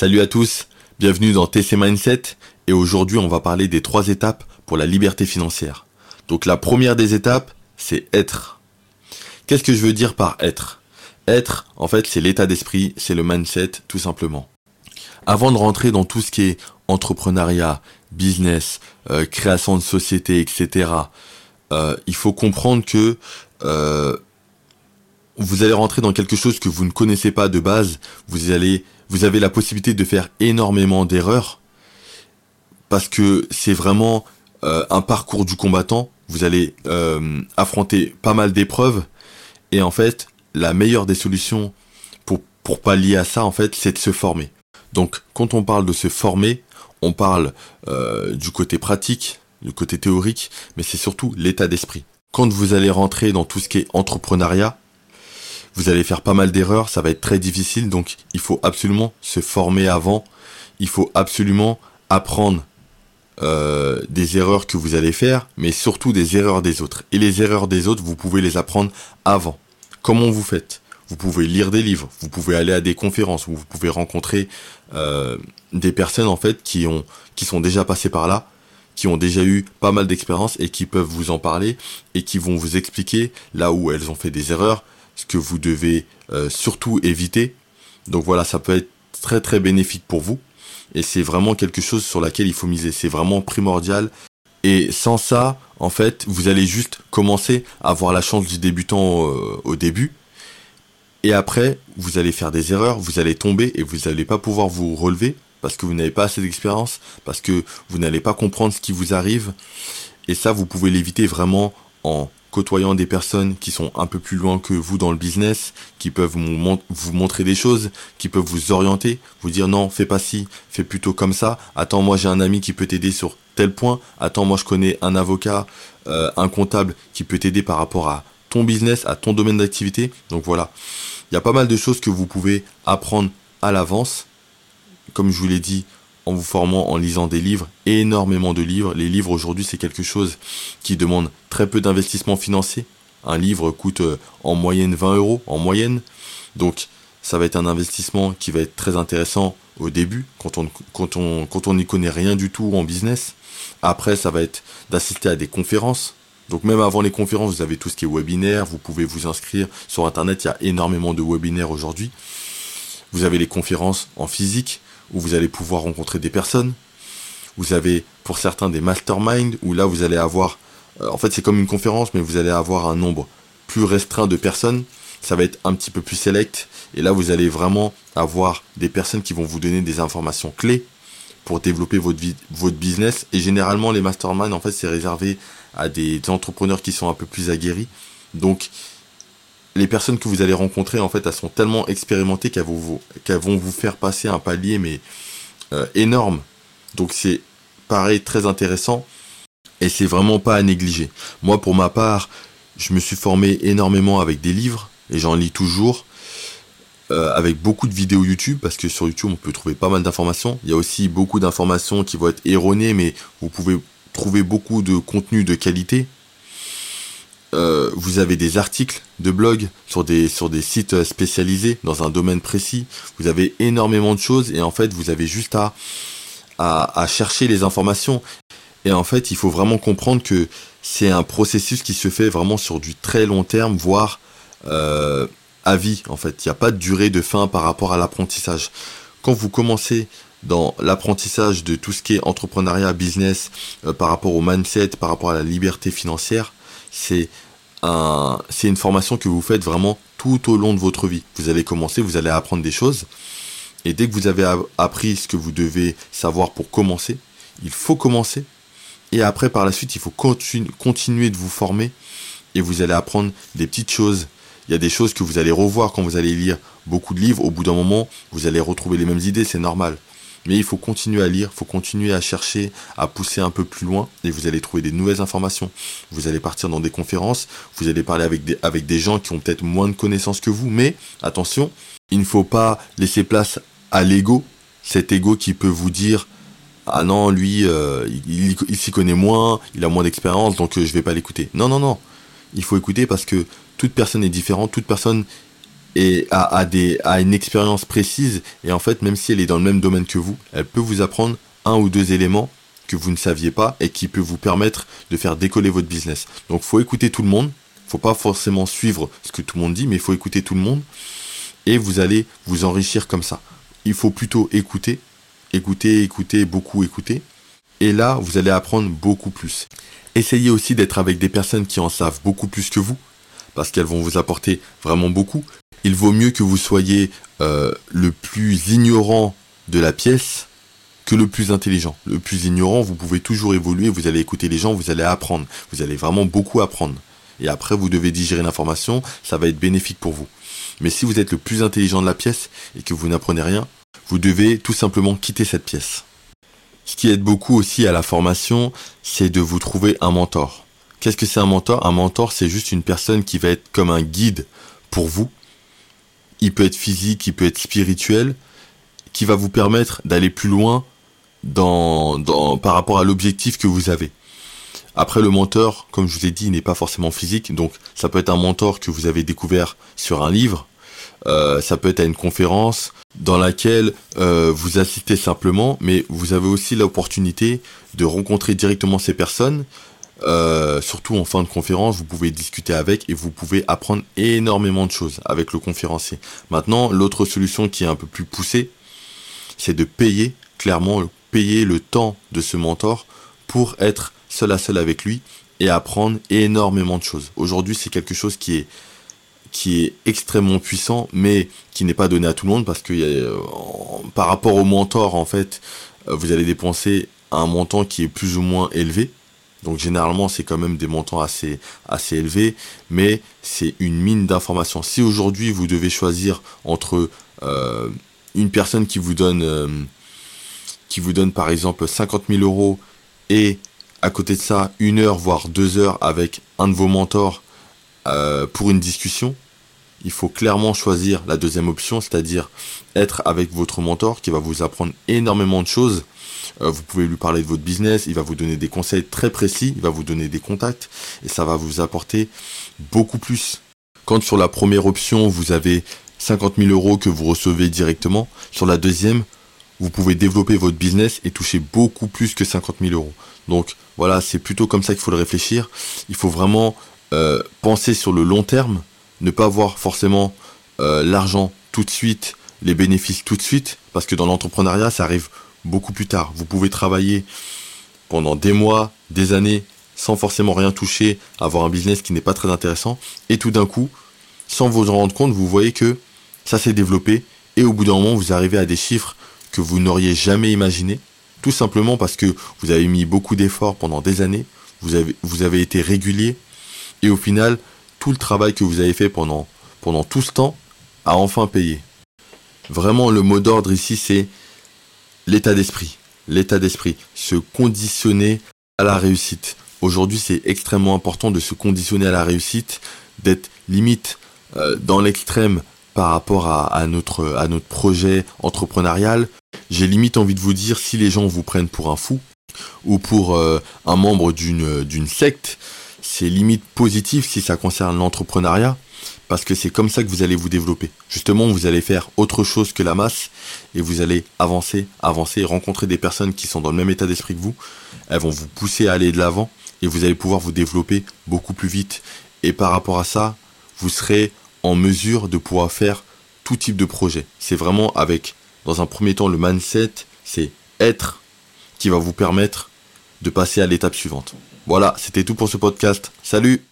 Salut à tous, bienvenue dans TC Mindset et aujourd'hui on va parler des trois étapes pour la liberté financière. Donc la première des étapes, c'est être. Qu'est-ce que je veux dire par être? Être, en fait, c'est l'état d'esprit, c'est le mindset tout simplement. Avant de rentrer dans tout ce qui est entrepreneuriat, business, euh, création de société, etc., euh, il faut comprendre que euh, vous allez rentrer dans quelque chose que vous ne connaissez pas de base, vous allez vous avez la possibilité de faire énormément d'erreurs parce que c'est vraiment euh, un parcours du combattant. Vous allez euh, affronter pas mal d'épreuves et en fait, la meilleure des solutions pour pour pallier à ça en fait, c'est de se former. Donc, quand on parle de se former, on parle euh, du côté pratique, du côté théorique, mais c'est surtout l'état d'esprit. Quand vous allez rentrer dans tout ce qui est entrepreneuriat, vous allez faire pas mal d'erreurs, ça va être très difficile, donc il faut absolument se former avant, il faut absolument apprendre euh, des erreurs que vous allez faire, mais surtout des erreurs des autres. Et les erreurs des autres, vous pouvez les apprendre avant. Comment vous faites? Vous pouvez lire des livres, vous pouvez aller à des conférences, vous pouvez rencontrer euh, des personnes en fait qui ont qui sont déjà passées par là, qui ont déjà eu pas mal d'expérience et qui peuvent vous en parler et qui vont vous expliquer là où elles ont fait des erreurs, ce que vous devez euh, surtout éviter. Donc voilà, ça peut être très très bénéfique pour vous. Et c'est vraiment quelque chose sur laquelle il faut miser. C'est vraiment primordial. Et sans ça, en fait, vous allez juste commencer à avoir la chance du débutant euh, au début. Et après, vous allez faire des erreurs, vous allez tomber et vous n'allez pas pouvoir vous relever parce que vous n'avez pas assez d'expérience, parce que vous n'allez pas comprendre ce qui vous arrive. Et ça, vous pouvez l'éviter vraiment en côtoyant des personnes qui sont un peu plus loin que vous dans le business, qui peuvent vous, montrer des choses, qui peuvent vous orienter, vous dire non, fais pas ci, fais plutôt comme ça. Attends, moi j'ai un ami qui peut t'aider sur tel point. Attends, moi je connais un avocat, euh, un comptable qui peut t'aider par rapport à ton business, à ton domaine d'activité. Donc voilà, il y a pas mal de choses que vous pouvez apprendre à l'avance. Comme je vous l'ai dit, en vous formant, en lisant des livres, énormément de livres. Les livres aujourd'hui, c'est quelque chose qui demande très peu d'investissement financier. Un livre coûte euh, en moyenne 20 euros, en moyenne. Donc, ça va être un investissement qui va être très intéressant au début, quand on quand on quand on n'y connaît rien du tout en business. Après, ça va être d'assister à des conférences. Donc même avant les conférences, vous avez tout ce qui est webinaire, vous pouvez vous inscrire sur internet, il y a énormément de webinaires aujourd'hui. Vous avez les conférences en physique, où vous allez pouvoir rencontrer des personnes. Vous avez pour certains des masterminds où là vous allez avoir, euh, en fait c'est comme une conférence mais vous allez avoir un nombre plus restreint de personnes. Ça va être un petit peu plus select et là vous allez vraiment avoir des personnes qui vont vous donner des informations clés pour développer votre, votre business. Et généralement les masterminds en fait c'est réservé à des entrepreneurs qui sont un peu plus aguerris. Donc les personnes que vous allez rencontrer, en fait, elles sont tellement expérimentées qu'elles vont vous, faire passer un palier, mais euh, énorme. Donc c'est pareil, très intéressant. Et c'est vraiment pas à négliger. Moi, pour ma part, je me suis formé énormément avec des livres, et j'en lis toujours. Euh, avec beaucoup de vidéos YouTube, parce que sur YouTube, on peut trouver pas mal d'informations. Il y a aussi beaucoup d'informations qui vont être erronées, mais vous pouvez trouver beaucoup de contenu de qualité. Euh, vous avez des articles de blog sur des sur des sites spécialisés dans un domaine précis. Vous avez énormément de choses et en fait vous avez juste à à, chercher les informations. Et en fait il faut vraiment comprendre que c'est un processus qui se fait vraiment sur du très long terme, voire euh, à vie. En fait, il n'y a pas de durée de fin par rapport à l'apprentissage. Quand vous commencez dans l'apprentissage de tout ce qui est entrepreneuriat, business, euh, par rapport au mindset, par rapport à la liberté financière, c'est un, c'est une formation que vous faites vraiment tout au long de votre vie. Vous allez commencer, vous allez apprendre des choses. Et dès que vous avez appris ce que vous devez savoir pour commencer, il faut commencer. Et après, par la suite, il faut continuer de vous former. Et vous allez apprendre des petites choses. Il y a des choses que vous allez revoir quand vous allez lire beaucoup de livres. Au bout d'un moment, vous allez retrouver les mêmes idées, c'est normal. Mais il faut continuer à lire, il faut continuer à chercher, à pousser un peu plus loin, et vous allez trouver des nouvelles informations. Vous allez partir dans des conférences, vous allez parler avec des, avec des gens qui ont peut-être moins de connaissances que vous, mais attention, il ne faut pas laisser place à l'ego, cet ego qui peut vous dire ah non lui euh, il, s'y connaît moins, il a moins d'expérience donc euh, je vais pas l'écouter. Non non non, il faut écouter parce que toute personne est différente, toute personne et des, a une expérience précise et en fait même si elle est dans le même domaine que vous, elle peut vous apprendre un ou deux éléments que vous ne saviez pas et qui peut vous permettre de faire décoller votre business. Donc faut écouter tout le monde, faut pas forcément suivre ce que tout le monde dit, mais il faut écouter tout le monde et vous allez vous enrichir comme ça. Il faut plutôt écouter, écouter, écouter, beaucoup écouter. Et là, vous allez apprendre beaucoup plus. Essayez aussi d'être avec des personnes qui en savent beaucoup plus que vous, parce qu'elles vont vous apporter vraiment beaucoup. Il vaut mieux que vous soyez euh, le plus ignorant de la pièce que le plus intelligent. Le plus ignorant, vous pouvez toujours évoluer, vous allez écouter les gens, vous allez apprendre. Vous allez vraiment beaucoup apprendre. Et après, vous devez digérer l'information, ça va être bénéfique pour vous. Mais si vous êtes le plus intelligent de la pièce et que vous n'apprenez rien, vous devez tout simplement quitter cette pièce. Ce qui aide beaucoup aussi à la formation, c'est de vous trouver un mentor. Qu'est-ce que c'est un mentor? Un mentor, c'est juste une personne qui va être comme un guide pour vous. Il peut être physique, il peut être spirituel, qui va vous permettre d'aller plus loin dans, dans, par rapport à l'objectif que vous avez. Après, le mentor, comme je vous ai dit, n'est pas forcément physique. Donc, ça peut être un mentor que vous avez découvert sur un livre. Euh, ça peut être à une conférence dans laquelle euh, vous assistez simplement, mais vous avez aussi l'opportunité de rencontrer directement ces personnes. Euh, surtout en fin de conférence, vous pouvez discuter avec et vous pouvez apprendre énormément de choses avec le conférencier. Maintenant, l'autre solution qui est un peu plus poussée, c'est de payer, clairement, payer le temps de ce mentor pour être seul à seul avec lui et apprendre énormément de choses. Aujourd'hui, c'est quelque chose qui est qui est extrêmement puissant, mais qui n'est pas donné à tout le monde parce que euh, par rapport au mentor, en fait, euh, vous allez dépenser un montant qui est plus ou moins élevé. Donc généralement, c'est quand même des montants assez assez élevés, mais c'est une mine d'informations. Si aujourd'hui vous devez choisir entre euh, une personne qui vous donne qui vous donne par exemple 50 000 euros et à côté de ça, une heure, voire deux heures avec un de vos mentors euh, pour une discussion, il faut clairement choisir la deuxième option, c'est-à-dire être avec votre mentor qui va vous apprendre énormément de choses. Euh, vous pouvez lui parler de votre business, il va vous donner des conseils très précis, il va vous donner des contacts et ça va vous apporter beaucoup plus. Quand sur la première option, vous avez 50 000 euros que vous recevez directement, sur la deuxième, vous pouvez développer votre business et toucher beaucoup plus que 50 000 euros. Donc voilà, c'est plutôt comme ça qu'il faut le réfléchir. Il faut vraiment euh, penser sur le long terme, ne pas voir forcément euh, l'argent tout de suite, les bénéfices tout de suite, parce que dans l'entrepreneuriat, ça arrive beaucoup plus tard. Vous pouvez travailler pendant des mois, des années, sans forcément rien toucher, avoir un business qui n'est pas très intéressant, et tout d'un coup, sans vous en rendre compte, vous voyez que ça s'est développé, et au bout d'un moment, vous arrivez à des chiffres que vous n'auriez jamais imaginé, tout simplement parce que vous avez mis beaucoup d'efforts pendant des années, vous avez été régulier, et au final, tout le travail que vous avez fait pendant, pendant tout ce temps a enfin payé. Vraiment, le mot d'ordre ici, c'est l'état d'esprit. L'état d'esprit. Se conditionner à la réussite. Aujourd'hui, c'est extrêmement important de se conditionner à la réussite, d'être limite euh, dans l'extrême par rapport à, notre, projet entrepreneurial, j'ai limite envie de vous dire si les gens vous prennent pour un fou ou pour euh, un membre d'une, d'une secte, c'est limite positif si ça concerne l'entrepreneuriat parce que c'est comme ça que vous allez vous développer. Justement, vous allez faire autre chose que la masse et vous allez avancer, avancer, rencontrer des personnes qui sont dans le même état d'esprit que vous. Elles vont vous pousser à aller de l'avant et vous allez pouvoir vous développer beaucoup plus vite. Et par rapport à ça, vous serez en mesure de pouvoir faire tout type de projet. C'est vraiment avec, dans un premier temps, le mindset, c'est être qui va vous permettre de passer à l'étape suivante. Voilà, c'était tout pour ce podcast. Salut